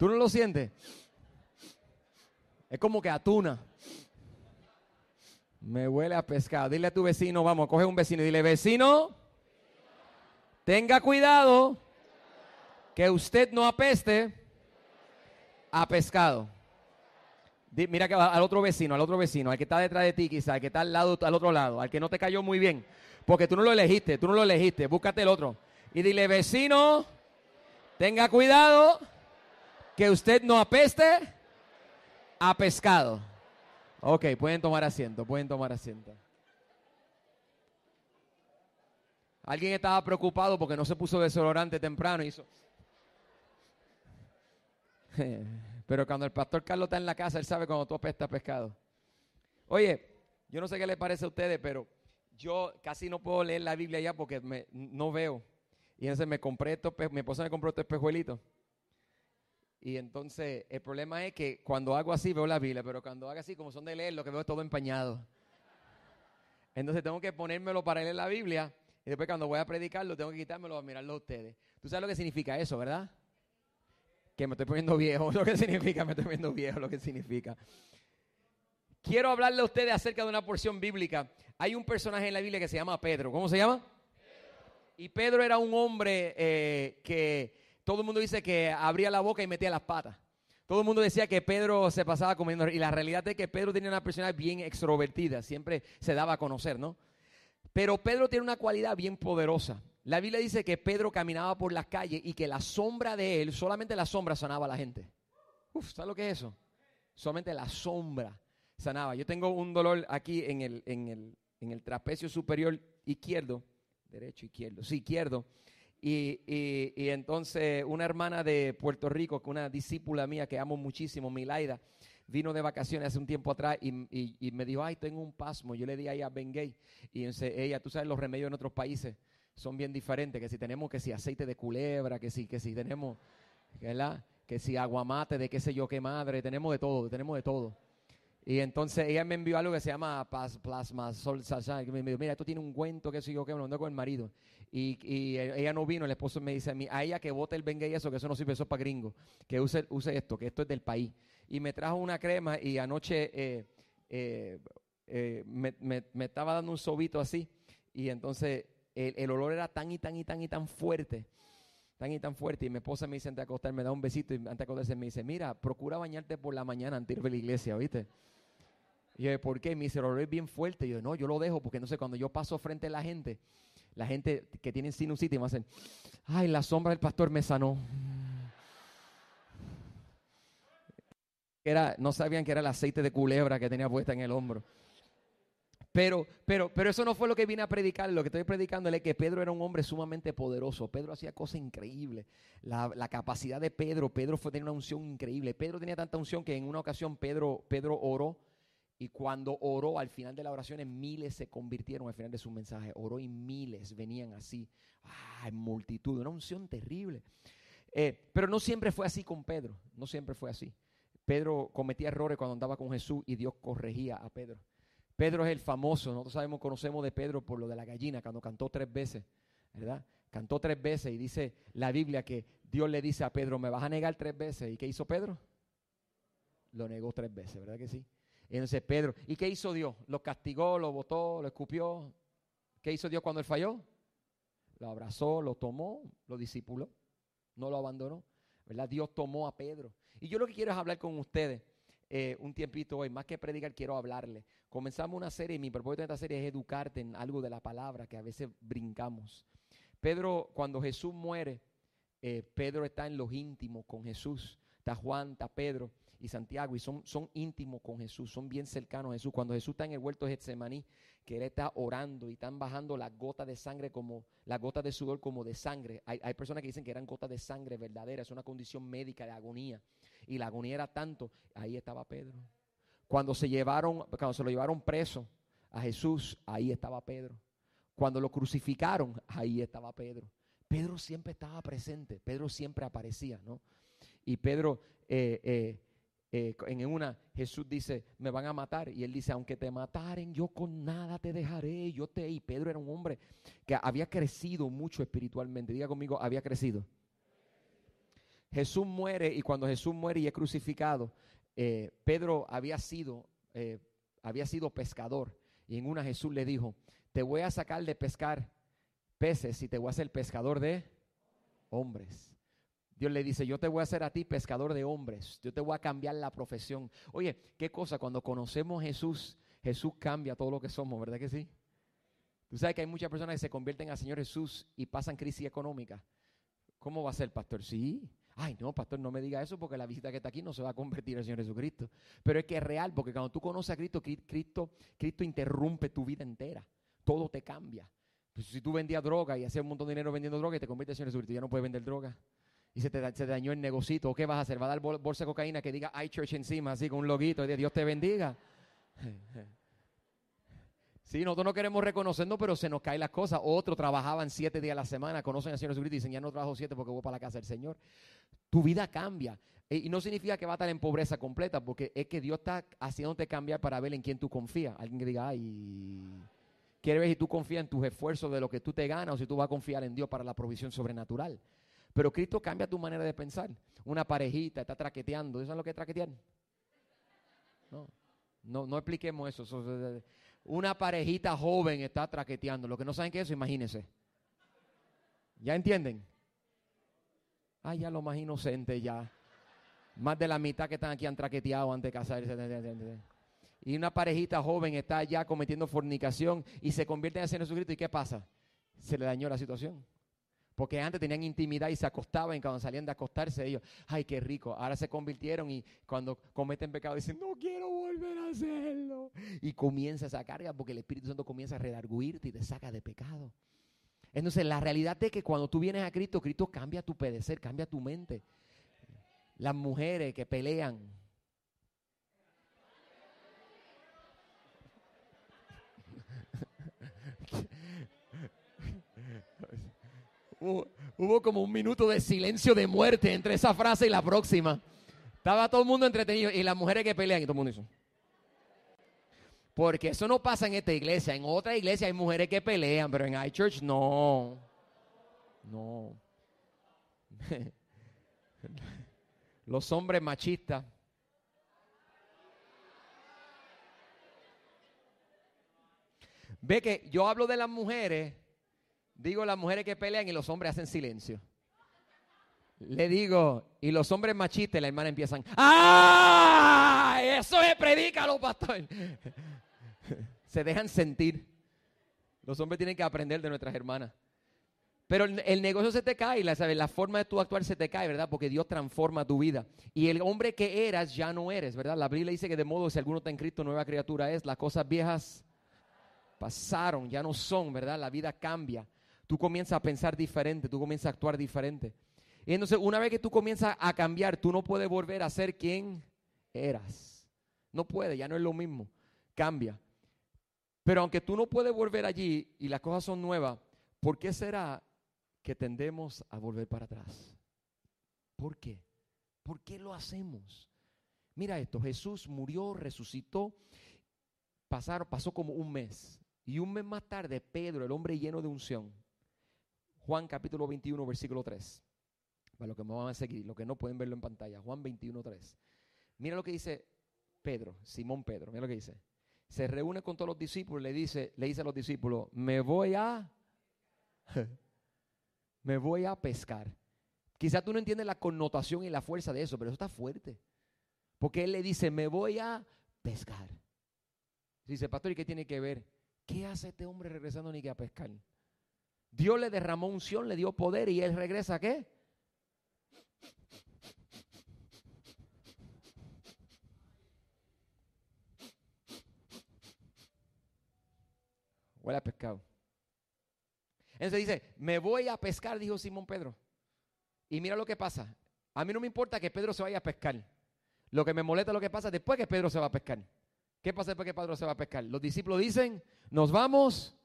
¿Tú no lo sientes? Es como que atuna. Me huele a pescado. Dile a tu vecino, vamos, coge un vecino y dile, vecino, tenga cuidado que usted no apeste a pescado. Mira que al otro vecino, al otro vecino, al que está detrás de ti quizá, al que está al lado, al otro lado, al que no te cayó muy bien, porque tú no lo elegiste, tú no lo elegiste, búscate el otro. Y dile, vecino, tenga cuidado que usted no apeste a pescado. Ok, pueden tomar asiento, pueden tomar asiento. Alguien estaba preocupado porque no se puso desodorante temprano y hizo... Pero cuando el pastor Carlos está en la casa, él sabe cuando tú apestas pescado. Oye, yo no sé qué le parece a ustedes, pero yo casi no puedo leer la Biblia ya porque no veo. Y entonces me compré estos, mi esposa me compró estos espejuelitos. Y entonces el problema es que cuando hago así veo la Biblia, pero cuando hago así, como son de leer, lo que veo es todo empañado. Entonces tengo que ponérmelo para leer la Biblia y después cuando voy a predicarlo tengo que quitármelo a mirarlo a ustedes. ¿Tú sabes lo que significa eso, verdad? Que me estoy poniendo viejo, lo que significa, me estoy poniendo viejo, lo que significa. Quiero hablarle a ustedes acerca de una porción bíblica. Hay un personaje en la Biblia que se llama Pedro. ¿Cómo se llama? Y Pedro era un hombre eh, que todo el mundo dice que abría la boca y metía las patas. Todo el mundo decía que Pedro se pasaba comiendo. Y la realidad es que Pedro tenía una personalidad bien extrovertida. Siempre se daba a conocer, ¿no? Pero Pedro tiene una cualidad bien poderosa. La Biblia dice que Pedro caminaba por las calles y que la sombra de él, solamente la sombra sanaba a la gente. Uf, ¿sabes lo que es eso? Solamente la sombra sanaba. Yo tengo un dolor aquí en el, en el, en el trapecio superior izquierdo, derecho, izquierdo, sí, izquierdo. Y, entonces una hermana de Puerto Rico, una discípula mía que amo muchísimo, Milaida, vino de vacaciones hace un tiempo atrás y, me dijo, ay, tengo un pasmo. Yo le di a ella Bengay. Y entonces ella, tú sabes, los remedios en otros países son bien diferentes. Que si tenemos que si aceite de culebra, que si, que si tenemos, ¿verdad? Que si aguamate de qué sé yo qué madre, tenemos de todo, tenemos de todo. Y entonces ella me envió algo que se llama plasma sol que me dijo, mira, esto tiene un cuento que sé yo que me lo mandó con el marido. Y, y, ella no vino, el esposo me dice a mí, a ella que vote el venga y eso, que eso no sirve, eso es para gringo, que use, use esto, que esto es del país. Y me trajo una crema y anoche eh, eh, eh, me, me, estaba dando un sobito así. Y entonces el, el, olor era tan y tan y tan y tan fuerte, tan y tan fuerte. Y mi esposa me dice antes de acostarme, me da un besito y antes de acostarse me dice, mira, procura bañarte por la mañana antes de ir a la iglesia, ¿viste? Y yo, ¿por qué? Me dice, el olor es bien fuerte. Y yo, no, yo lo dejo porque no sé, cuando yo paso frente a la gente, la gente que tiene sinusitis me hacen, ay, la sombra del pastor me sanó. Era, no sabían que era el aceite de culebra que tenía puesta en el hombro. Pero, pero, pero eso no fue lo que vine a predicar. Lo que estoy predicando es que Pedro era un hombre sumamente poderoso. Pedro hacía cosas increíbles. La, capacidad de Pedro, Pedro fue, tenía una unción increíble. Pedro tenía tanta unción que en una ocasión Pedro, Pedro oró y cuando oró al final de la oración, miles se convirtieron al final de su mensaje. Oró y miles venían así, ah, en multitud, una unción terrible. Eh, pero no siempre fue así con Pedro, no siempre fue así. Pedro cometía errores cuando andaba con Jesús y Dios corregía a Pedro. Pedro es el famoso, nosotros sabemos, conocemos de Pedro por lo de la gallina, cuando cantó tres veces, ¿verdad? Cantó tres veces y dice la Biblia que Dios le dice a Pedro, me vas a negar tres veces. ¿Y qué hizo Pedro? Lo negó tres veces, ¿verdad que sí? entonces Pedro, ¿y qué hizo Dios? Lo castigó, lo botó, lo escupió. ¿Qué hizo Dios cuando él falló? Lo abrazó, lo tomó, lo discipuló, no lo abandonó. ¿Verdad? Dios tomó a Pedro. Y yo lo que quiero es hablar con ustedes eh, un tiempito hoy. Más que predicar, quiero hablarle. Comenzamos una serie y mi propósito de esta serie es educarte en algo de la palabra que a veces brincamos. Pedro, cuando Jesús muere, eh, Pedro está en los íntimos con Jesús. Está Juan, está Pedro y Santiago y son, son íntimos con Jesús, son bien cercanos a Jesús. Cuando Jesús está en el huerto de Getsemaní, que él está orando y están bajando las gotas de sangre como las gotas de sudor como de sangre. Hay, hay personas que dicen que eran gotas de sangre verdaderas, es una condición médica de agonía. Y la agonía era tanto, ahí estaba Pedro. Cuando se llevaron, cuando se lo llevaron preso a Jesús, ahí estaba Pedro. Cuando lo crucificaron, ahí estaba Pedro. Pedro siempre estaba presente, Pedro siempre aparecía, ¿no? Y Pedro eh, eh, eh, en una, Jesús dice, me van a matar. Y él dice, aunque te mataren, yo con nada te dejaré. Yo te... Y Pedro era un hombre que había crecido mucho espiritualmente. Diga conmigo, había crecido. Jesús muere y cuando Jesús muere y es crucificado, eh, Pedro había sido, eh, había sido pescador. Y en una Jesús le dijo, te voy a sacar de pescar peces y te voy a hacer pescador de hombres. Dios le dice, yo te voy a hacer a ti pescador de hombres, yo te voy a cambiar la profesión. Oye, qué cosa, cuando conocemos a Jesús, Jesús cambia todo lo que somos, ¿verdad que sí? Tú sabes que hay muchas personas que se convierten al Señor Jesús y pasan crisis económica. ¿Cómo va a ser, pastor? Sí. Ay, no, pastor, no me diga eso porque la visita que está aquí no se va a convertir al Señor Jesucristo. Pero es que es real, porque cuando tú conoces a Cristo, Cristo, Cristo interrumpe tu vida entera. Todo te cambia. Pues si tú vendías droga y hacías un montón de dinero vendiendo droga y te conviertes en Señor Jesucristo, ya no puedes vender droga y se te, dañó el negocito, ¿qué vas a hacer? ¿Va a dar bolsa de cocaína que diga iChurch encima, así con un loguito, y Dios te bendiga? Sí, nosotros no queremos reconocernos, pero se nos caen las cosas. Otros trabajaban siete días a la semana, conocen al Señor Jesucristo y dicen, ya no trabajo siete porque voy para la casa del Señor. Tu vida cambia. E, y no significa que va a estar en pobreza completa, porque es que Dios está haciéndote cambiar para ver en quién tú confías. Alguien que diga, ay, quiere ver si tú confías en tus esfuerzos de lo que tú te ganas o si tú vas a confiar en Dios para la provisión sobrenatural. Pero Cristo cambia tu manera de pensar. Una parejita está traqueteando. ¿Eso es lo que es traquetear? No, no, no expliquemos eso. Una parejita joven está traqueteando. Lo que no saben qué es eso, imagínense. ¿Ya entienden? Ah, ya lo más inocente ya. Más de la mitad que están aquí han traqueteado antes de casarse. Y una parejita joven está ya cometiendo fornicación y se convierte en Señor Jesucristo. ¿Y qué pasa? Se le dañó la situación. Porque antes tenían intimidad y se acostaban y cuando salían de acostarse ellos, ay, qué rico. Ahora se convirtieron y cuando cometen pecado dicen, no quiero volver a hacerlo. Y comienza esa carga porque el Espíritu Santo comienza a redarguirte y te saca de pecado. Entonces la realidad es que cuando tú vienes a Cristo, Cristo cambia tu pedecer, cambia tu mente. Las mujeres que pelean, hubo, como un minuto de silencio de muerte entre esa frase y la próxima. Estaba todo el mundo entretenido y las mujeres que pelean y todo el mundo hizo. Porque eso no pasa en esta iglesia. En otra iglesia hay mujeres que pelean, pero en iChurch no. No. Los hombres machistas. Ve que yo hablo de las mujeres Digo las mujeres que pelean y los hombres hacen silencio. Le digo, y los hombres machistas, la hermana empiezan, ¡ah! Eso es, predícalo, pastor. Se dejan sentir. Los hombres tienen que aprender de nuestras hermanas. Pero el, negocio se te cae, la, forma de tu actuar se te cae, ¿verdad? Porque Dios transforma tu vida. Y el hombre que eras ya no eres, ¿verdad? La Biblia dice que de modo si alguno está en Cristo, nueva criatura es. Las cosas viejas pasaron, ya no son, ¿verdad? La vida cambia tú comienzas a pensar diferente, tú comienzas a actuar diferente. Y entonces una vez que tú comienzas a cambiar, tú no puedes volver a ser quien eras. No puede, ya no es lo mismo. Cambia. Pero aunque tú no puedes volver allí y las cosas son nuevas, ¿por qué será que tendemos a volver para atrás? ¿Por qué? ¿Por qué lo hacemos? Mira esto, Jesús murió, resucitó, pasaron, pasó como un mes. Y un mes más tarde, Pedro, el hombre lleno de unción, Juan capítulo 21, versículo 3. Para los que me van a seguir, los que no pueden verlo en pantalla. Juan 21, 3. Mira lo que dice Pedro, Simón Pedro. Mira lo que dice. Se reúne con todos los discípulos y le dice, le dice a los discípulos, me voy a, me voy a pescar. Quizás tú no entiendes la connotación y la fuerza de eso, pero eso está fuerte. Porque él le dice, me voy a pescar. Dice, pastor, ¿y qué tiene que ver? ¿Qué hace este hombre regresando ni que a pescar? Dios le derramó unción, le dio poder y él regresa a qué? Huele a pescado. Entonces dice, me voy a pescar, dijo Simón Pedro. Y mira lo que pasa. A mí no me importa que Pedro se vaya a pescar. Lo que me molesta es lo que pasa después que Pedro se va a pescar. ¿Qué pasa después que Pedro se va a pescar? Los discípulos dicen, nos vamos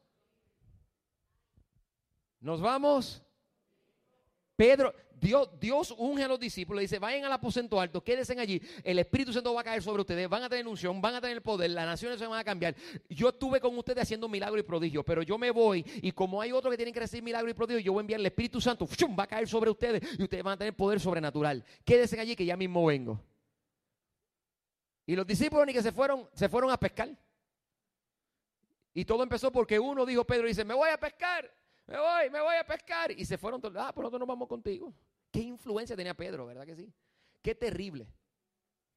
nos vamos. Pedro, Dios, Dios unge a los discípulos, dice, vayan al aposento alto, quédense allí, el Espíritu Santo va a caer sobre ustedes, van a tener unción, van a tener poder, las naciones se van a cambiar. Yo estuve con ustedes haciendo milagros y prodigios, pero yo me voy y como hay otros que tienen que recibir milagros y prodigios, yo voy a enviar el Espíritu Santo, va a caer sobre ustedes y ustedes van a tener poder sobrenatural. Quédense allí que ya mismo vengo. Y los discípulos ni que se fueron, se fueron a pescar. Y todo empezó porque uno dijo, Pedro dice, me voy a pescar me voy, me voy a pescar. Y se fueron todos, ah, pues nosotros nos vamos contigo. Qué influencia tenía Pedro, ¿verdad que sí? Qué terrible,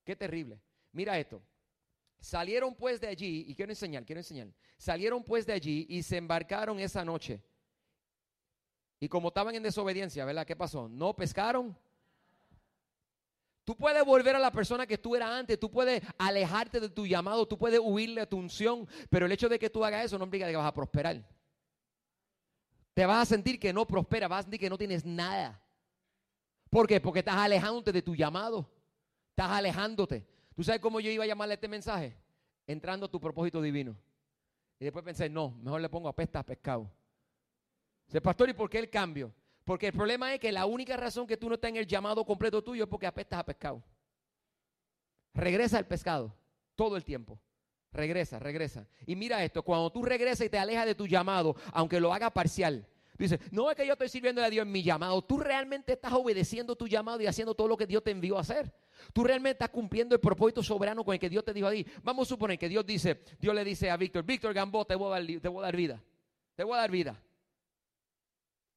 qué terrible. Mira esto. Salieron pues de allí, y quiero enseñar, quiero enseñar. Salieron pues de allí y se embarcaron esa noche. Y como estaban en desobediencia, ¿verdad? ¿Qué pasó? No pescaron. Tú puedes volver a la persona que tú eras antes, tú puedes alejarte de tu llamado, tú puedes huirle a tu unción, pero el hecho de que tú hagas eso no implica que vas a prosperar. Te vas a sentir que no prospera, vas a sentir que no tienes nada. ¿Por qué? Porque estás alejándote de tu llamado. Estás alejándote. ¿Tú sabes cómo yo iba a llamarle este mensaje? Entrando a tu propósito divino. Y después pensé, no, mejor le pongo apesta a pescado. Dice, pastor, ¿y por qué el cambio? Porque el problema es que la única razón que tú no estás en el llamado completo tuyo es porque apestas a pescado. Regresa al pescado todo el tiempo. Regresa, regresa. Y mira esto, cuando tú regresas y te alejas de tu llamado, aunque lo haga parcial, dices, no es que yo estoy sirviendo a Dios en mi llamado, tú realmente estás obedeciendo tu llamado y haciendo todo lo que Dios te envió a hacer. Tú realmente estás cumpliendo el propósito soberano con el que Dios te dijo a ti. Vamos a suponer que Dios dice, Dios le dice a Víctor, Víctor Gambó, te voy a dar, te voy a dar vida. Te voy a dar vida.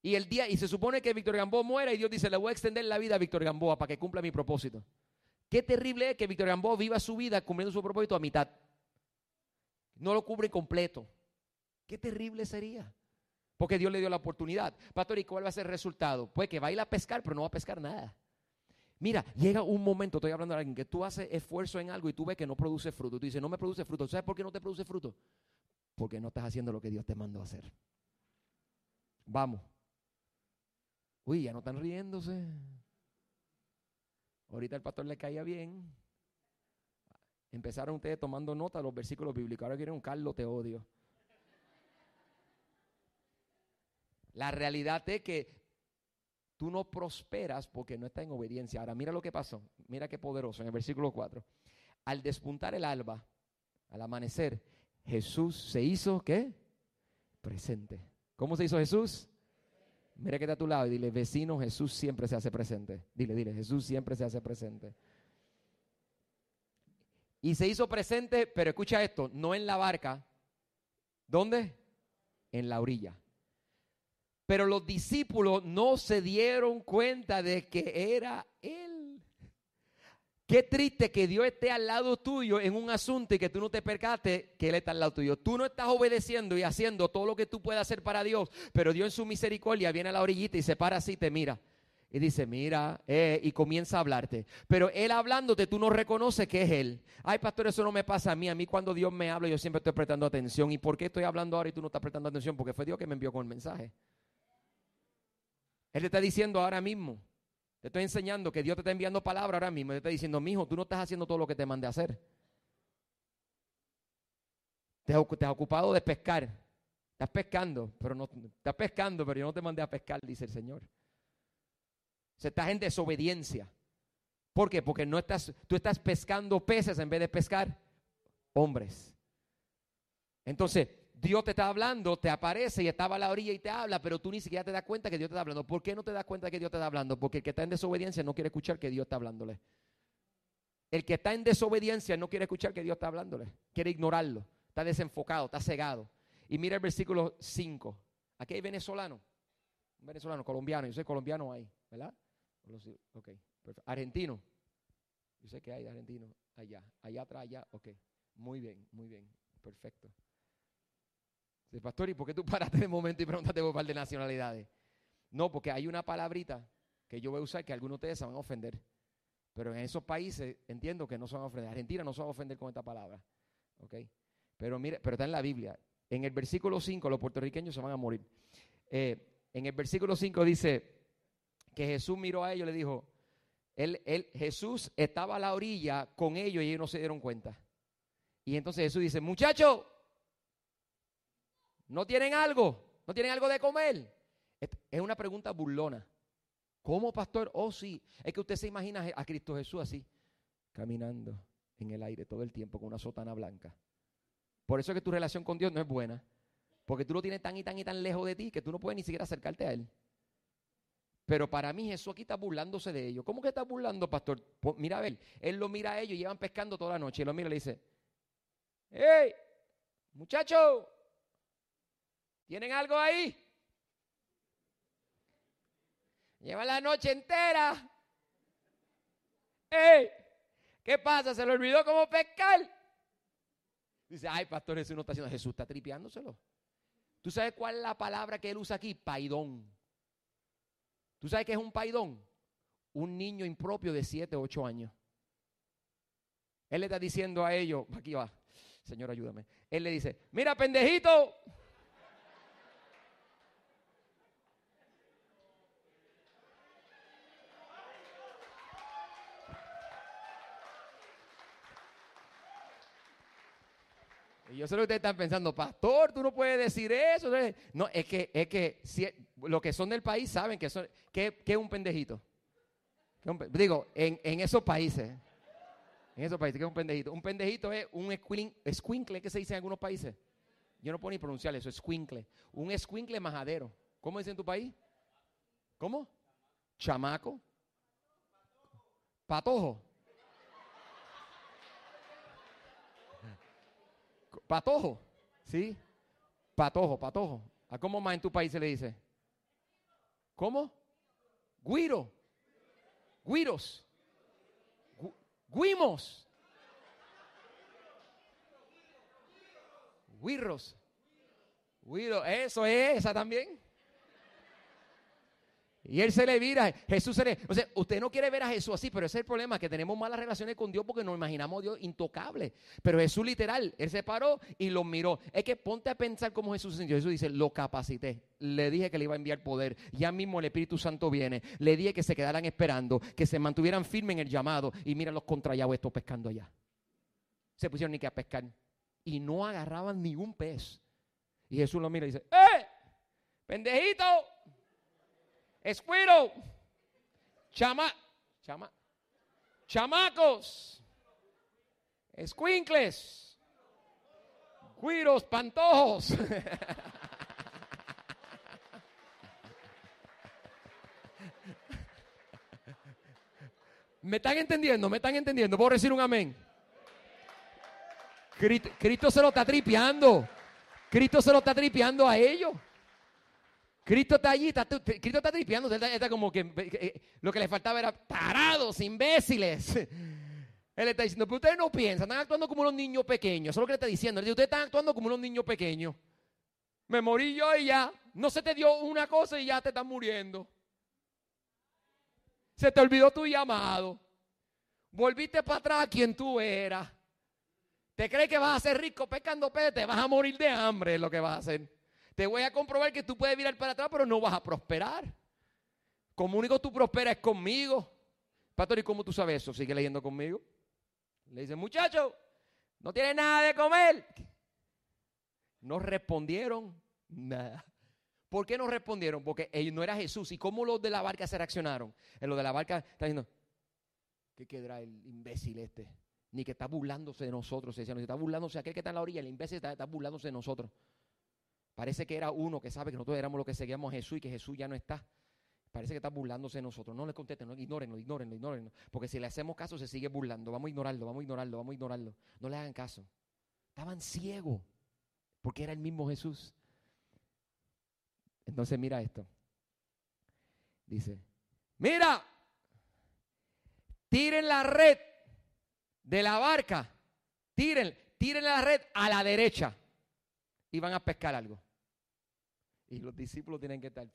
Y el día, y se supone que Víctor Gamboa muera y Dios dice, le voy a extender la vida a Víctor Gamboa para que cumpla mi propósito. Qué terrible es que Víctor Gamboa viva su vida cumpliendo su propósito a mitad no lo cubre completo. Qué terrible sería. Porque Dios le dio la oportunidad. Pastor, ¿y cuál va a ser el resultado? Pues que va a ir a pescar, pero no va a pescar nada. Mira, llega un momento, estoy hablando de alguien, que tú haces esfuerzo en algo y tú ves que no produce fruto. Tú dices, no me produce fruto. ¿Sabes por qué no te produce fruto? Porque no estás haciendo lo que Dios te mandó a hacer. Vamos. Uy, ya no están riéndose. Ahorita el pastor le caía bien. Empezaron ustedes tomando nota de los versículos bíblicos. Ahora quieren un Carlos, te odio. La realidad es que tú no prosperas porque no estás en obediencia. Ahora mira lo que pasó. Mira qué poderoso en el versículo 4. Al despuntar el alba, al amanecer, Jesús se hizo, ¿qué? Presente. ¿Cómo se hizo Jesús? Mira que está a tu lado y dile, vecino, Jesús siempre se hace presente. Dile, dile, Jesús siempre se hace presente. Y se hizo presente, pero escucha esto, no en la barca. ¿Dónde? En la orilla. Pero los discípulos no se dieron cuenta de que era Él. Qué triste que Dios esté al lado tuyo en un asunto y que tú no te percates que Él está al lado tuyo. Tú no estás obedeciendo y haciendo todo lo que tú puedes hacer para Dios, pero Dios en su misericordia viene a la orillita y se para así y te mira y dice, mira, eh", y comienza a hablarte. Pero él hablándote, tú no reconoces que es él. Ay, pastor, eso no me pasa a mí. A mí cuando Dios me habla, yo siempre estoy prestando atención. ¿Y por qué estoy hablando ahora y tú no estás prestando atención? Porque fue Dios que me envió con el mensaje. Él te está diciendo ahora mismo. Te estoy enseñando que Dios te está enviando palabra ahora mismo. Te está diciendo, mijo, tú no estás haciendo todo lo que te mandé a hacer. Te, has ocupado de pescar. Estás pescando, pero no estás pescando, pero yo no te mandé a pescar, dice el Señor. Se estás en desobediencia. ¿Por qué? Porque no estás, tú estás pescando peces en vez de pescar hombres. Entonces, Dios te está hablando, te aparece y estaba a la orilla y te habla, pero tú ni siquiera te das cuenta que Dios te está hablando. ¿Por qué no te das cuenta que Dios te está hablando? Porque el que está en desobediencia no quiere escuchar que Dios está hablándole. El que está en desobediencia no quiere escuchar que Dios está hablándole. Quiere ignorarlo. Está desenfocado, está cegado. Y mira el versículo 5. Aquí hay venezolano. Un venezolano, colombiano. Yo soy colombiano ahí, ¿verdad? Ok, Argentino. Yo sé que hay argentino allá. Allá atrás, allá. Ok. Muy bien, muy bien. Perfecto. Pastor, ¿y por qué tú paraste de momento y preguntaste por un par de nacionalidades? No, porque hay una palabrita que yo voy a usar que algunos de ustedes se van a ofender. Pero en esos países entiendo que no se van a ofender. Argentina no se va a ofender con esta palabra. ¿Ok? Pero mire, pero está en la Biblia. En el versículo 5 los puertorriqueños se van a morir. Eh, en el versículo 5 dice, que Jesús miró a ellos y le dijo, él, él, Jesús estaba a la orilla con ellos y ellos no se dieron cuenta. Y entonces Jesús dice, muchachos, ¿no tienen algo? ¿No tienen algo de comer? Es una pregunta burlona. ¿Cómo, pastor? Oh, sí. Es que usted se imagina a Cristo Jesús así, caminando en el aire todo el tiempo con una sotana blanca. Por eso es que tu relación con Dios no es buena. Porque tú lo tienes tan y tan y tan lejos de ti que tú no puedes ni siquiera acercarte a Él. Pero para mí Jesús aquí está burlándose de ellos. ¿Cómo que está burlando, pastor? mira a ver, Él lo mira a ellos, llevan pescando toda la noche. Y lo mira y le dice, ¡Hey! Muchachos, ¿tienen algo ahí? Lleva la noche entera. ¡Ey! ¿Qué pasa? ¿Se le olvidó cómo pescar? Dice, ay, pastor, Jesús no está haciendo. Jesús está tripeándoselo. ¿Tú sabes cuál es la palabra que él usa aquí? Paidón. ¿Tú sabes qué es un paidón? Un niño impropio de 7, 8 años. Él le está diciendo a ellos, aquí va, Señor, ayúdame. Él le dice, mira, pendejito. Y yo sé lo que ustedes están pensando, pastor, tú no puedes decir eso. No, es que, es que si, los que son del país saben que, son, que, es un pendejito. digo, en, en, esos países. En esos países, ¿qué es un pendejito? Un pendejito es un escuincle que se dice en algunos países. Yo no puedo ni pronunciar eso, escuincle. Un escuincle majadero. ¿Cómo dice en tu país? ¿Cómo? Chamaco. Patojo. Patojo, ¿sí? Patojo, patojo. ¿A cómo más en tu país se le dice? ¿Cómo? Guiro. Guiros. Guimos. Guirros. Guiro. Eso es, esa también. Y él se le vira, Jesús se le... O sea, usted no quiere ver a Jesús así, pero ese es el problema, que tenemos malas relaciones con Dios porque nos imaginamos a Dios intocable. Pero Jesús literal, él se paró y lo miró. Es que ponte a pensar cómo Jesús sintió. Jesús dice, lo capacité. Le dije que le iba a enviar poder. Ya mismo el Espíritu Santo viene. Le dije que se quedaran esperando, que se mantuvieran firmes en el llamado. Y mira los contrallados estos pescando allá. Se pusieron ni que a pescar. Y no agarraban ningún pez. Y Jesús lo mira y dice, ¡eh! ¡Pendejito! Escuero. Chama, chama, chamacos. Escuincles. Cuiros, pantojos. ¿Me están entendiendo? ¿Me están entendiendo? ¿Puedo decir un amén? Cristo se lo está tripeando. Cristo se lo está tripeando a ellos. Cristo está allí, Cristo está tripeando, está, como que eh, lo que le faltaba era tarados, imbéciles. Él está diciendo, pero ustedes no piensan, están actuando como unos niños pequeños. Eso es lo que le está diciendo. Él dice, ustedes están actuando como unos niños pequeños. Me morí yo y ya. No se te dio una cosa y ya te están muriendo. Se te olvidó tu llamado. Volviste para atrás a quien tú eras. ¿Te crees que vas a ser rico pescando peces? Te vas a morir de hambre, es lo que vas a hacer. Te voy a comprobar que tú puedes mirar para atrás, pero no vas a prosperar. Como único tú prosperas conmigo. Pastor, ¿y cómo tú sabes eso? Sigue leyendo conmigo. Le dice, muchacho, no tiene nada de comer. No respondieron nada. ¿Por qué no respondieron? Porque ellos no era Jesús. ¿Y cómo los de la barca se reaccionaron? En lo de la barca está diciendo, ¿qué quedará el imbécil este? Ni que está burlándose de nosotros. Se decía, no, está burlándose aquel que está en la orilla, el imbécil está burlándose de nosotros. Parece que era uno que sabe que nosotros éramos los que seguíamos a Jesús y que Jesús ya no está. Parece que está burlándose de nosotros. No le contesten, no, ignórenlo, ignórenlo, ignórenlo. Porque si le hacemos caso, se sigue burlando. Vamos a ignorarlo, vamos a ignorarlo, vamos a ignorarlo. No le hagan caso. Estaban ciegos. Porque era el mismo Jesús. Entonces mira esto. Dice, mira, tiren la red de la barca. Tiren, tiren la red a la derecha y van a pescar algo. Y los discípulos tienen que estar,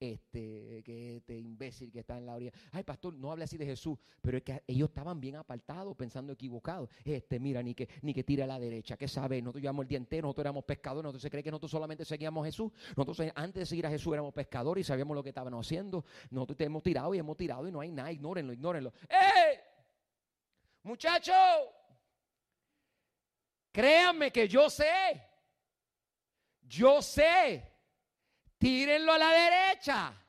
este, que este imbécil que está en la orilla. Ay, pastor, no hable así de Jesús, pero es que ellos estaban bien apartados, pensando equivocados. Este, mira, ni que, ni que tire a la derecha, que sabe, nosotros llevamos el día entero, nosotros éramos pescadores, nosotros se cree que nosotros solamente seguíamos a Jesús. Nosotros antes de seguir a Jesús éramos pescadores y sabíamos lo que estaban haciendo. Nosotros te hemos tirado y hemos tirado y no hay nada, ignórenlo, ignórenlo. ¡Eh! Muchachos, créanme que yo sé yo sé, tírenlo a la derecha.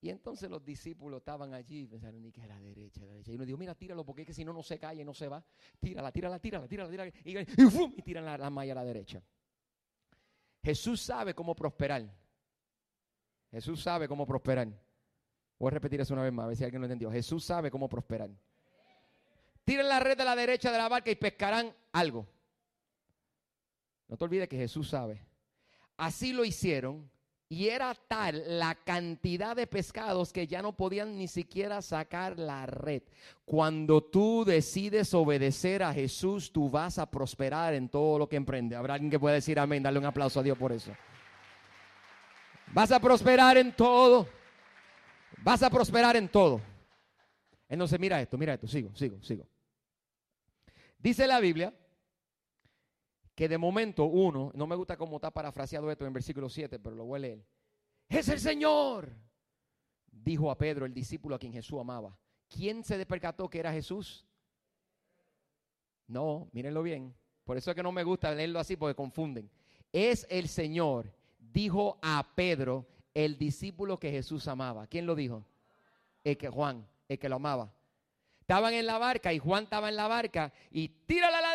Y entonces los discípulos estaban allí pensaron, ni que a la derecha, a la derecha. Y uno dijo, mira, tíralo, porque es que si no, no se cae, no se va. Tírala, tírala, tírala, tírala, tírala. Y, y, y tiran la, la malla a la derecha. Jesús sabe cómo prosperar. Jesús sabe cómo prosperar. Voy a repetir eso una vez más, a ver si alguien lo entendió. Jesús sabe cómo prosperar. Tiren la red de la derecha de la barca y pescarán algo. No te olvides que Jesús sabe. Así lo hicieron y era tal la cantidad de pescados que ya no podían ni siquiera sacar la red. Cuando tú decides obedecer a Jesús, tú vas a prosperar en todo lo que emprende. Habrá alguien que pueda decir amén, darle un aplauso a Dios por eso. Vas a prosperar en todo. Vas a prosperar en todo. Entonces mira esto, mira esto, sigo, sigo, sigo. Dice la Biblia que de momento uno, no me gusta cómo está parafraseado esto en versículo 7, pero lo voy a leer. Es el Señor, dijo a Pedro, el discípulo a quien Jesús amaba. ¿Quién se despercató que era Jesús? No, mírenlo bien. Por eso es que no me gusta leerlo así porque confunden. Es el Señor, dijo a Pedro, el discípulo que Jesús amaba. ¿Quién lo dijo? El que Juan, el que lo amaba. Estaban en la barca y Juan estaba en la barca y tírala a la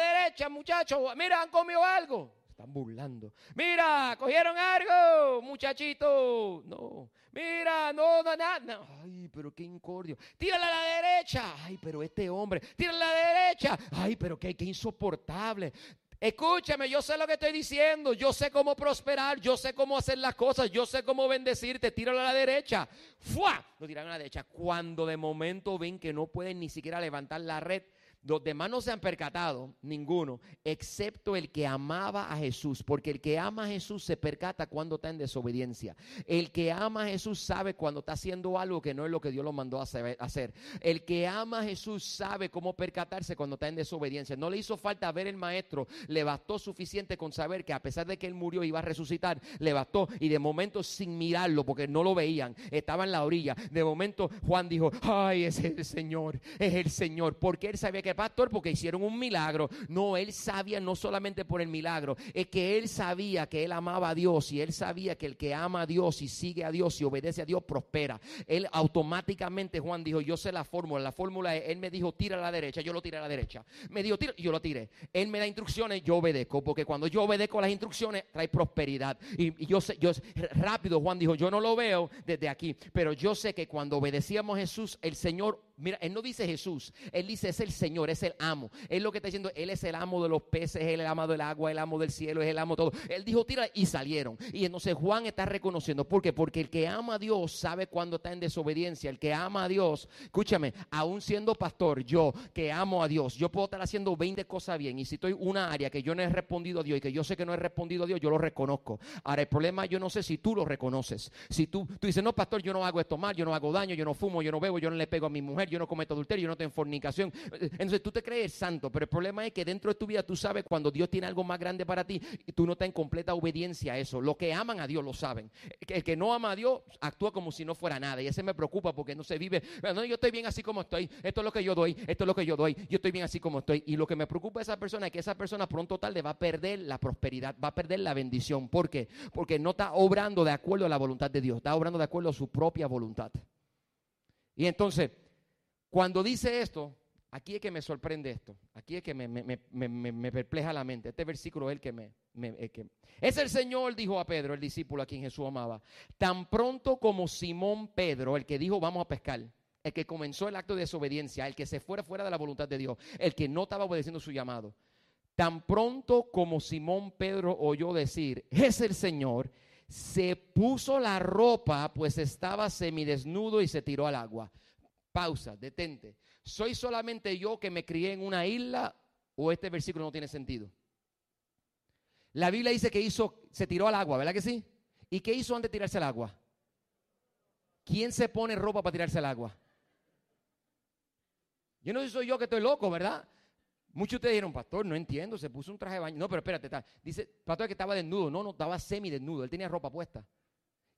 muchachos. Mira, han comido algo. están burlando. Mira, cogieron algo, muchachito. No. Mira, no, no, nada. Ay, pero qué incordio. Tírala a la derecha. Ay, pero este hombre. Tírala a la derecha. Ay, pero qué, insoportable. Escúchame, yo sé lo que estoy diciendo, yo sé cómo prosperar, yo sé cómo hacer las cosas, yo sé cómo bendecirte, tíralo a la derecha. ¡Fua! Lo tiraron a la derecha. Cuando de momento ven que no pueden ni siquiera levantar la red, los demás no se han percatado, ninguno, excepto el que amaba a Jesús, porque el que ama a Jesús se percata cuando está en desobediencia. El que ama a Jesús sabe cuando está haciendo algo que no es lo que Dios lo mandó a hacer. El que ama a Jesús sabe cómo percatarse cuando está en desobediencia. No le hizo falta ver el maestro, le bastó suficiente con saber que a pesar de que él murió iba a resucitar, le bastó y de momento sin mirarlo, porque no lo veían, estaba en la orilla. De momento Juan dijo, ay, es el Señor, es el Señor, porque él sabía que pastor porque hicieron un milagro. No, él sabía no solamente por el milagro, es que él sabía que él amaba a Dios y él sabía que el que ama a Dios y sigue a Dios y obedece a Dios prospera. Él automáticamente, Juan dijo, yo sé la fórmula. La fórmula es, él me dijo, tira a la derecha, yo lo tiré a la derecha. Me dijo, tira, yo lo tiré. Él me da instrucciones, yo obedezco, porque cuando yo obedezco las instrucciones, trae prosperidad. Y, yo sé, yo rápido, Juan dijo, yo no lo veo desde aquí, pero yo sé que cuando obedecíamos a Jesús, el Señor Mira, él no dice Jesús, él dice es el Señor, es el amo. Él lo que está diciendo, él es el amo de los peces, es el amo del agua, el amo del cielo, es el amo de todo. Él dijo tira y salieron. Y entonces Juan está reconociendo, ¿por qué? Porque el que ama a Dios sabe cuando está en desobediencia. El que ama a Dios, escúchame, aún siendo pastor, yo que amo a Dios, yo puedo estar haciendo 20 cosas bien. Y si estoy una área que yo no he respondido a Dios y que yo sé que no he respondido a Dios, yo lo reconozco. Ahora, el problema yo no sé si tú lo reconoces. Si tú, tú dices, no, pastor, yo no hago esto mal, yo no hago daño, yo no fumo, yo no bebo, yo no le pego a mi mujer, yo no cometo adulterio, yo no tengo fornicación. Entonces tú te crees santo, pero el problema es que dentro de tu vida tú sabes cuando Dios tiene algo más grande para ti y tú no estás en completa obediencia a eso. Los que aman a Dios lo saben. El que no ama a Dios actúa como si no fuera nada y ese me preocupa porque no se vive. No, yo estoy bien así como estoy. Esto es lo que yo doy. Esto es lo que yo doy. Yo estoy bien así como estoy. Y lo que me preocupa a esa persona es que esa persona pronto tarde va a perder la prosperidad, va a perder la bendición. ¿Por qué? Porque no está obrando de acuerdo a la voluntad de Dios, está obrando de acuerdo a su propia voluntad. Y entonces, cuando dice esto, aquí es que me sorprende esto. Aquí es que me, perpleja la mente. Este versículo es el que me... Es el Señor, dijo a Pedro, el discípulo a quien Jesús amaba. Tan pronto como Simón Pedro, el que dijo vamos a pescar, el que comenzó el acto de desobediencia, el que se fuera fuera de la voluntad de Dios, el que no estaba obedeciendo su llamado. Tan pronto como Simón Pedro oyó decir, es el Señor, se puso la ropa, pues estaba semidesnudo y se tiró al agua. Pausa, detente. ¿Soy solamente yo que me crié en una isla o este versículo no tiene sentido? La Biblia dice que hizo, se tiró al agua, ¿verdad que sí? ¿Y qué hizo antes de tirarse al agua? ¿Quién se pone ropa para tirarse al agua? Yo no soy yo que estoy loco, ¿verdad? Muchos de ustedes dijeron, pastor, no entiendo, se puso un traje de baño. No, pero espérate, está. dice, pastor que estaba desnudo. No, no, estaba semi desnudo, él tenía ropa puesta.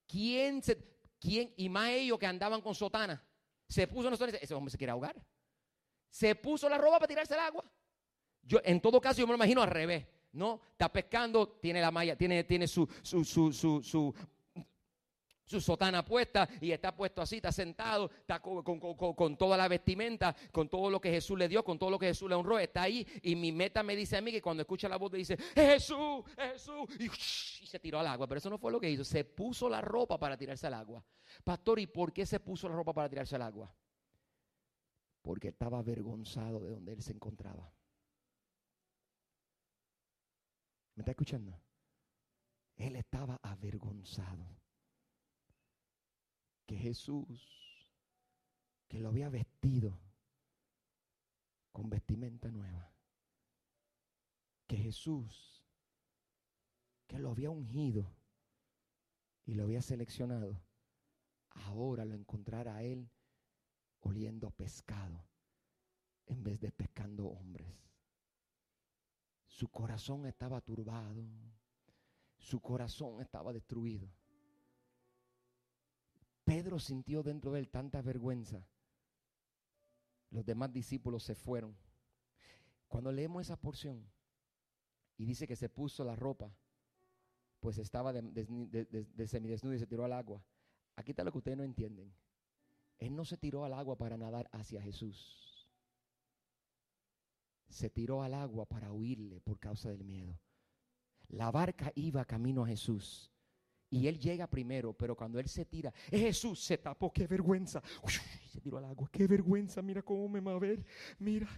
¿Quién se, quién, y más ellos que andaban con sotana? Se puso en ese hombre se quiere ahogar. Se puso la ropa para tirarse al agua. Yo, en todo caso, yo me lo imagino al revés. ¿no? Está pescando, tiene la malla, tiene, tiene su, su, su, su, su sotana puesta y está puesto así, está sentado, está con, toda la vestimenta, con todo lo que Jesús le dio, con todo lo que Jesús le honró, está ahí y mi meta me dice a mí que cuando escucha la voz le dice, Jesús, Jesús, y, y, se tiró al agua, pero eso no fue lo que hizo, se puso la ropa para tirarse al agua. Pastor, ¿y por qué se puso la ropa para tirarse al agua? Porque estaba avergonzado de donde él se encontraba. ¿Me está escuchando? Él estaba avergonzado que Jesús, que lo había vestido con vestimenta nueva, que Jesús, que lo había ungido y lo había seleccionado, ahora lo encontrara a él oliendo pescado en vez de pescando hombres. Su corazón estaba turbado, su corazón estaba destruido. Pedro sintió dentro de él tanta vergüenza. Los demás discípulos se fueron. Cuando leemos esa porción y dice que se puso la ropa, pues estaba de, de, semidesnudo y se tiró al agua. Aquí está lo que ustedes no entienden. Él no se tiró al agua para nadar hacia Jesús. Se tiró al agua para huirle por causa del miedo. La barca iba camino a Jesús. Y él llega primero, pero cuando él se tira, Jesús se tapó, qué vergüenza. se tiró al agua, qué vergüenza, mira cómo me va a ver. Mira,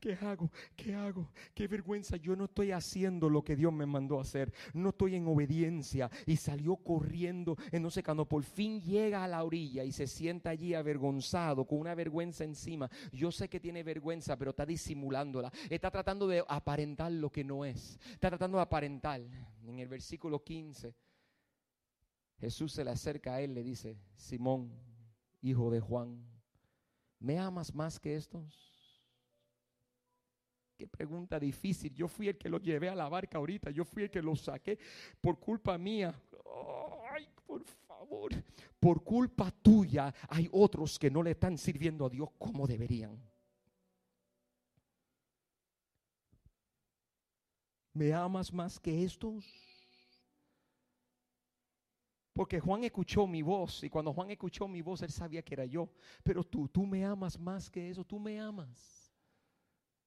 ¿qué hago? ¿Qué hago? Qué vergüenza, yo no estoy haciendo lo que Dios me mandó a hacer. No estoy en obediencia. Y salió corriendo. Entonces cuando por fin llega a la orilla y se sienta allí avergonzado, con una vergüenza encima. Yo sé que tiene vergüenza, pero está disimulándola. Está tratando de aparentar lo que no es. Está tratando de aparentar. En el versículo 15 Jesús se le acerca a él, le dice, Simón, hijo de Juan, ¿me amas más que estos? Qué pregunta difícil. Yo fui el que lo llevé a la barca ahorita. Yo fui el que lo saqué por culpa mía. Ay, por favor. Por culpa tuya hay otros que no le están sirviendo a Dios como deberían. ¿Me amas más que estos? Porque Juan escuchó mi voz y cuando Juan escuchó mi voz, él sabía que era yo. Pero tú, tú me amas más que eso, tú me amas.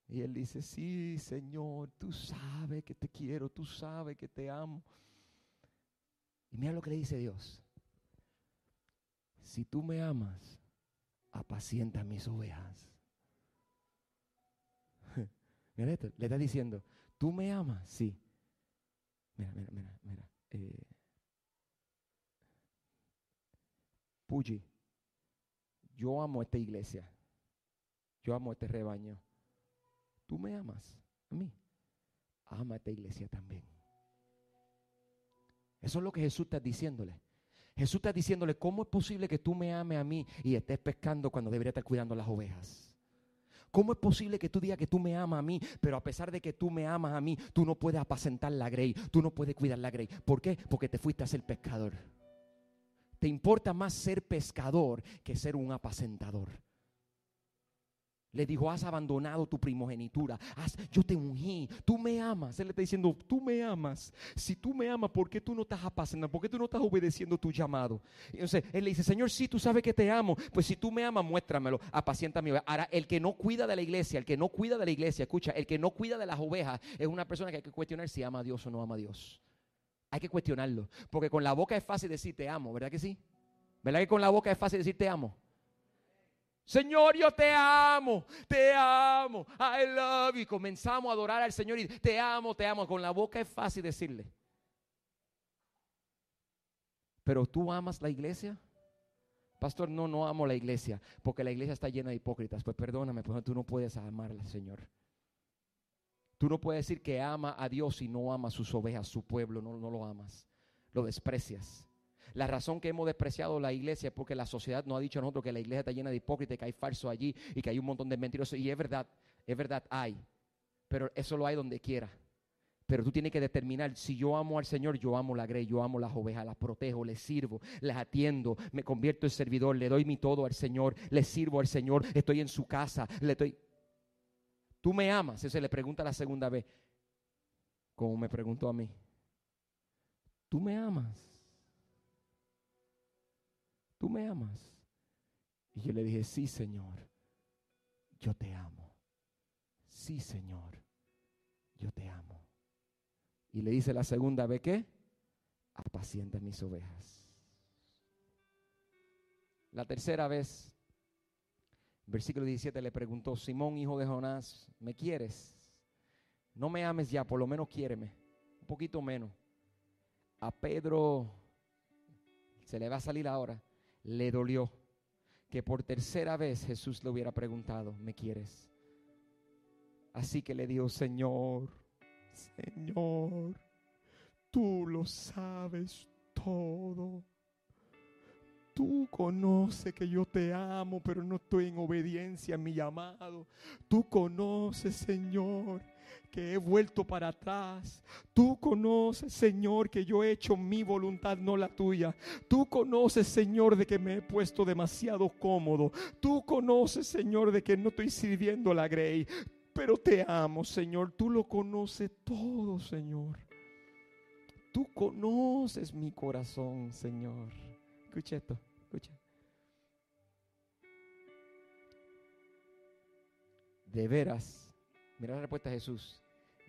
Y él dice, sí, Señor, tú sabes que te quiero, tú sabes que te amo. Y mira lo que le dice Dios. Si tú me amas, apacienta mis ovejas. mira esto, le está diciendo, tú me amas, sí. Mira, mira, mira, mira. Eh, Puyi, yo amo esta iglesia. Yo amo este rebaño. Tú me amas a mí. Ama esta iglesia también. Eso es lo que Jesús está diciéndole. Jesús está diciéndole, ¿cómo es posible que tú me ames a mí y estés pescando cuando debería estar cuidando las ovejas? ¿Cómo es posible que tú digas que tú me amas a mí, pero a pesar de que tú me amas a mí, tú no puedes apacentar la grey, tú no puedes cuidar la grey? ¿Por qué? Porque te fuiste a ser pescador. Te importa más ser pescador que ser un apacentador. Le dijo, has abandonado tu primogenitura. yo te ungí. Tú me amas. Él le está diciendo, tú me amas. Si tú me amas, ¿por qué tú no estás apacentando? ¿Por qué tú no estás obedeciendo tu llamado? Entonces, él le dice, Señor, si tú sabes que te amo. Pues si tú me amas, muéstramelo. Apacienta mi oveja. Ahora, el que no cuida de la iglesia, el que no cuida de la iglesia, escucha, el que no cuida de las ovejas es una persona que hay que cuestionar si ama a Dios o no ama a Dios. Hay que cuestionarlo. Porque con la boca es fácil decir te amo, ¿verdad que sí? ¿Verdad que con la boca es fácil decir te amo? Señor, yo te amo, te amo, I love you. Comenzamos a adorar al Señor y te amo, te amo. Con la boca es fácil decirle. Pero tú amas la iglesia. Pastor, no, no amo la iglesia, porque la iglesia está llena de hipócritas. Pues perdóname, pues tú no puedes amarla, Señor. Tú no puedes decir que ama a Dios y no ama a sus ovejas, su pueblo, no, no lo amas. Lo desprecias. La razón que hemos despreciado la iglesia es porque la sociedad nos ha dicho a nosotros que la iglesia está llena de hipócritas, que hay falso allí y que hay un montón de mentirosos. Y es verdad, es verdad, hay. Pero eso lo hay donde quiera. Pero tú tienes que determinar, si yo amo al Señor, yo amo la grey, yo amo las ovejas, las protejo, les sirvo, les atiendo, me convierto en servidor, le doy mi todo al Señor, le sirvo al Señor, estoy en su casa, le estoy... Tú me amas, eso se le pregunta la segunda vez, como me preguntó a mí. Tú me amas. ¿tú me amas? Y yo le dije, sí, Señor, yo te amo. Sí, Señor, yo te amo. Y le dice la segunda vez que, apacienta mis ovejas. La tercera vez, versículo 17, le preguntó, Simón, hijo de Jonás, ¿me quieres? No me ames ya, por lo menos quiéreme, un poquito menos. A Pedro se le va a salir ahora, le dolió que por tercera vez Jesús le hubiera preguntado, ¿me quieres? Así que le dijo, Señor, Señor, tú lo sabes todo. Tú conoces que yo te amo, pero no estoy en obediencia a mi llamado. Tú conoces, Señor, que he vuelto para atrás. Tú conoces, Señor, que yo he hecho mi voluntad, no la tuya. Tú conoces, Señor, de que me he puesto demasiado cómodo. Tú conoces, Señor, de que no estoy sirviendo la Grey. Pero te amo, Señor. Tú lo conoces todo, Señor. Tú conoces mi corazón, Señor. Escucha esto, escucha. De veras Mira la respuesta de Jesús.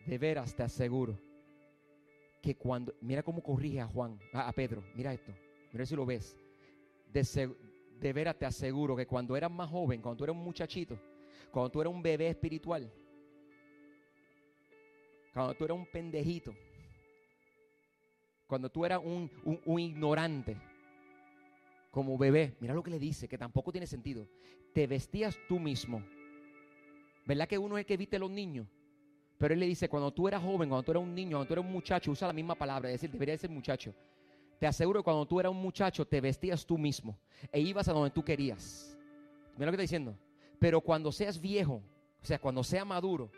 De veras te aseguro que cuando, mira cómo corrige a Juan, a, Pedro, mira esto, mira si lo ves. De, veras te aseguro que cuando eras más joven, cuando tú eras un muchachito, cuando tú eras un bebé espiritual, cuando tú eras un pendejito, cuando tú eras un, un, ignorante, como bebé, mira lo que le dice, que tampoco tiene sentido. Te vestías tú mismo ¿Verdad que uno es que viste a los niños? Pero él le dice, cuando tú eras joven, cuando tú eras un niño, cuando tú eras un muchacho, usa la misma palabra, es decir, debería ser muchacho. Te aseguro que cuando tú eras un muchacho, te vestías tú mismo e ibas a donde tú querías. Mira lo que está diciendo. Pero cuando seas viejo, o sea, cuando sea maduro,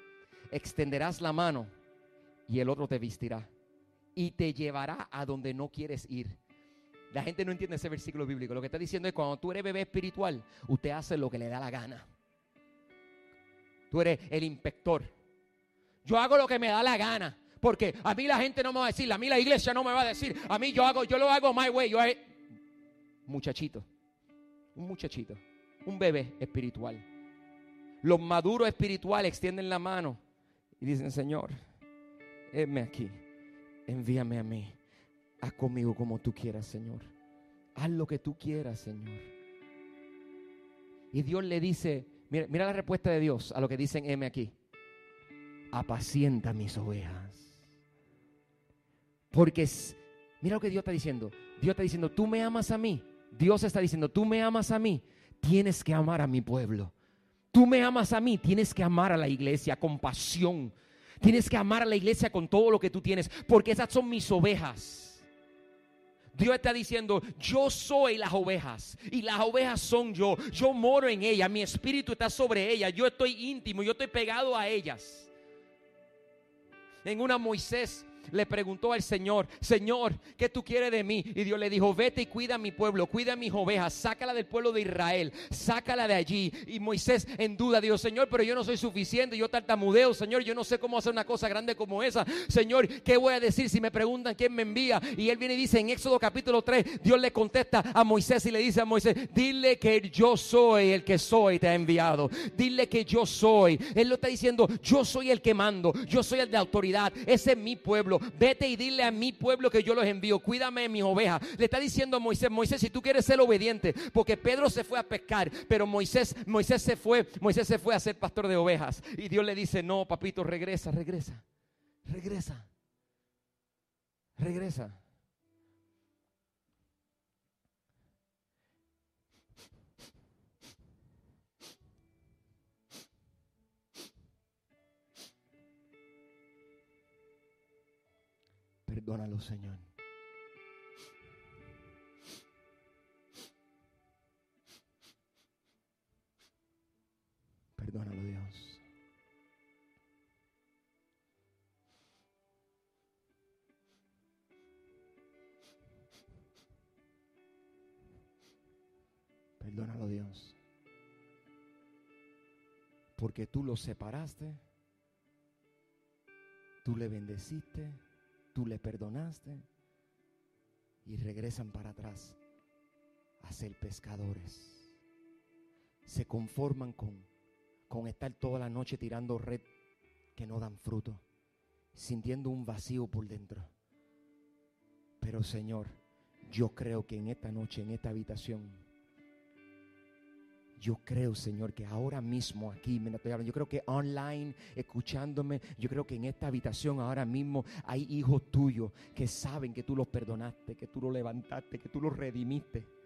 extenderás la mano y el otro te vestirá y te llevará a donde no quieres ir. La gente no entiende ese versículo bíblico. Lo que está diciendo es cuando tú eres bebé espiritual, usted hace lo que le da la gana. Tú eres el inspector. Yo hago lo que me da la gana. Porque a mí la gente no me va a decir, a mí la iglesia no me va a decir, a mí yo hago, yo lo hago my way. Yo Muchachito, un muchachito, un bebé espiritual. Los maduros espirituales extienden la mano y dicen, Señor, heme aquí, envíame a mí, haz conmigo como tú quieras, Señor. Haz lo que tú quieras, Señor. Y Dios le dice, Mira, la respuesta de Dios a lo que dicen M aquí. Apacienta mis ovejas. Porque mira lo que Dios está diciendo. Dios está diciendo, tú me amas a mí. Dios está diciendo, tú me amas a mí. Tienes que amar a mi pueblo. Tú me amas a mí. Tienes que amar a la iglesia con pasión. Tienes que amar a la iglesia con todo lo que tú tienes. Porque esas son mis ovejas. Dios está diciendo, yo soy las ovejas y las ovejas son yo. Yo moro en ellas, mi espíritu está sobre ellas, yo estoy íntimo, yo estoy pegado a ellas. En una Moisés le preguntó al Señor, Señor, ¿qué tú quieres de mí? Y Dios le dijo, vete y cuida a mi pueblo, cuida a mis ovejas, sácala del pueblo de Israel, sácala de allí. Y Moisés en duda dijo, Señor, pero yo no soy suficiente, yo tartamudeo, Señor, yo no sé cómo hacer una cosa grande como esa. Señor, ¿qué voy a decir si me preguntan quién me envía? Y él viene y dice en Éxodo capítulo 3, Dios le contesta a Moisés y le dice a Moisés, dile que yo soy el que soy, te ha enviado. Dile que yo soy. Él lo está diciendo, yo soy el que mando, yo soy el de autoridad, ese es mi pueblo vete y dile a mi pueblo que yo los envío, cuídame de mis ovejas. Le está diciendo a Moisés, Moisés, si tú quieres ser obediente, porque Pedro se fue a pescar, pero Moisés, Moisés se fue, Moisés se fue a ser pastor de ovejas. Y Dios le dice, no, papito, regresa, regresa, regresa, regresa. Perdónalo, Señor. Perdónalo, Dios. Perdónalo, Dios. Porque tú lo separaste, tú le bendeciste tú le perdonaste y regresan para atrás a ser pescadores. Se conforman con, con estar toda la noche tirando red que no dan fruto, sintiendo un vacío por dentro. Pero Señor, yo creo que en esta noche, en esta habitación, yo creo, Señor, que ahora mismo aquí, yo creo que online, escuchándome, yo creo que en esta habitación ahora mismo hay hijos tuyos que saben que tú los perdonaste, que tú los levantaste, que tú los redimiste.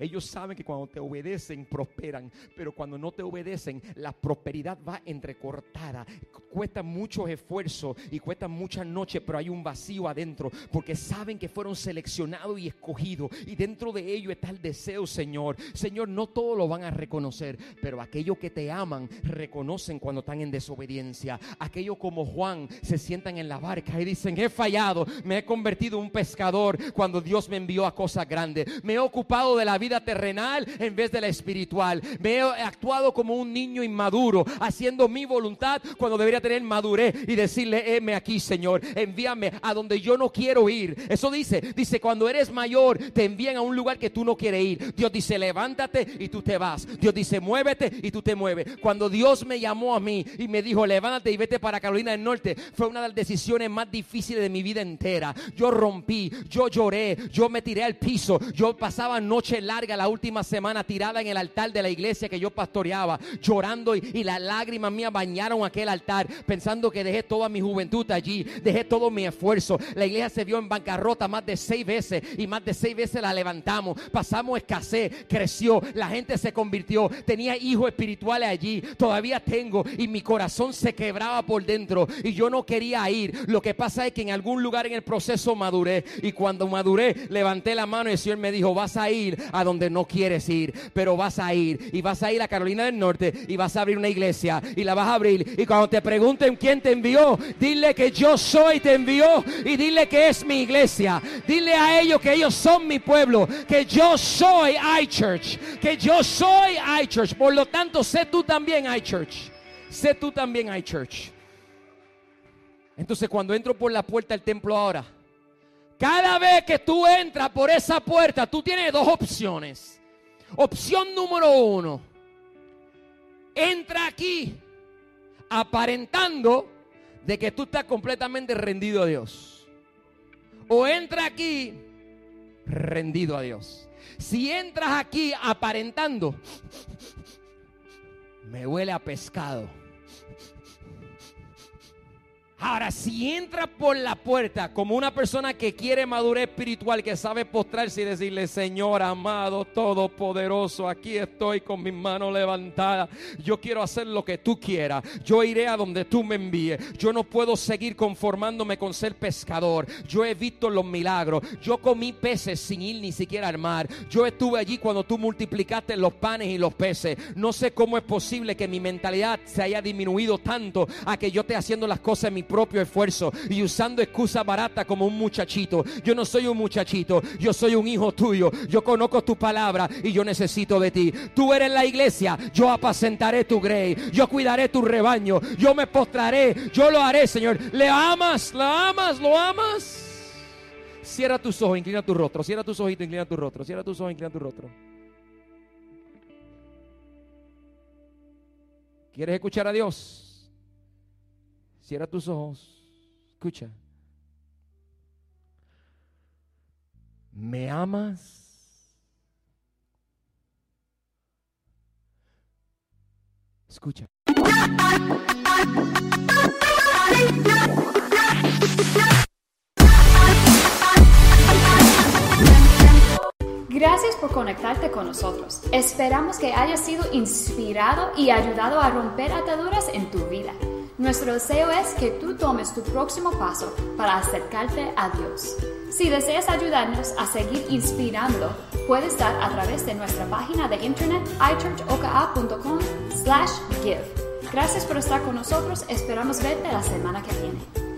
Ellos saben que cuando te obedecen prosperan, pero cuando no te obedecen la prosperidad va entrecortada. Cuesta mucho esfuerzo y cuesta muchas noches, pero hay un vacío adentro porque saben que fueron seleccionados y escogidos y dentro de ellos está el deseo, Señor. Señor, no todos lo van a reconocer, pero aquellos que te aman reconocen cuando están en desobediencia. Aquellos como Juan se sientan en la barca y dicen, he fallado, me he convertido en un pescador cuando Dios me envió a cosas grandes. Me he ocupado de la vida terrenal en vez de la espiritual. Me he actuado como un niño inmaduro, haciendo mi voluntad cuando debería tener madurez y decirle, heme aquí, Señor, envíame a donde yo no quiero ir. Eso dice, dice, cuando eres mayor, te envían a un lugar que tú no quieres ir. Dios dice, levántate y tú te vas. Dios dice, muévete y tú te mueves. Cuando Dios me llamó a mí y me dijo, levántate y vete para Carolina del Norte, fue una de las decisiones más difíciles de mi vida entera. Yo rompí, yo lloré, yo me tiré al piso, yo pasaba noche larga la última semana tirada en el altar de la iglesia que yo pastoreaba, llorando y, las lágrimas mías bañaron aquel altar, pensando que dejé toda mi juventud allí, dejé todo mi esfuerzo. La iglesia se vio en bancarrota más de seis veces y más de seis veces la levantamos. Pasamos escasez, creció, la gente se convirtió, tenía hijos espirituales allí, todavía tengo y mi corazón se quebraba por dentro y yo no quería ir. Lo que pasa es que en algún lugar en el proceso maduré y cuando maduré levanté la mano y el Señor me dijo, vas a ir donde no quieres ir, pero vas a ir y vas a ir a Carolina del Norte y vas a abrir una iglesia y la vas a abrir y cuando te pregunten quién te envió, dile que yo soy te envió y dile que es mi iglesia. Dile a ellos que ellos son mi pueblo, que yo soy iChurch, que yo soy iChurch. Por lo tanto, sé tú también iChurch. Sé tú también iChurch. Entonces, cuando entro por la puerta del templo ahora, cada vez que tú entras por esa puerta, tú tienes dos opciones. Opción número uno, entra aquí aparentando de que tú estás completamente rendido a Dios. O entra aquí rendido a Dios. Si entras aquí aparentando, me huele a pescado Ahora, si entra por la puerta como una persona que quiere madurez espiritual, que sabe postrarse y decirle, Señor amado, todopoderoso, aquí estoy con mis manos levantadas. Yo quiero hacer lo que tú quieras. Yo iré a donde tú me envíes. Yo no puedo seguir conformándome con ser pescador. Yo he visto los milagros. Yo comí peces sin ir ni siquiera al mar. Yo estuve allí cuando tú multiplicaste los panes y los peces. No sé cómo es posible que mi mentalidad se haya disminuido tanto a que yo esté haciendo las cosas en mi propio esfuerzo y usando excusa barata como un muchachito. Yo no soy un muchachito, yo soy un hijo tuyo. Yo conozco tu palabra y yo necesito de ti. Tú eres la iglesia, yo apacentaré tu grey, yo cuidaré tu rebaño, yo me postraré, yo lo haré, Señor. ¿Le amas? ¿La amas? ¿Lo amas? Cierra tus ojos, inclina tu rostro. Cierra tus ojitos, inclina tu rostro. Cierra tus ojos, inclina tu rostro. ¿Quieres escuchar a Dios? Cierra tus ojos. Escucha. ¿Me amas? Escucha. Gracias por conectarte con nosotros. Esperamos que hayas sido inspirado y ayudado a romper ataduras en tu vida. Nuestro deseo es que tú tomes tu próximo paso para acercarte a Dios. Si deseas ayudarnos a seguir inspirando, puedes dar a través de nuestra página de internet ichurchoka.com/give. Gracias por estar con nosotros. Esperamos verte la semana que viene.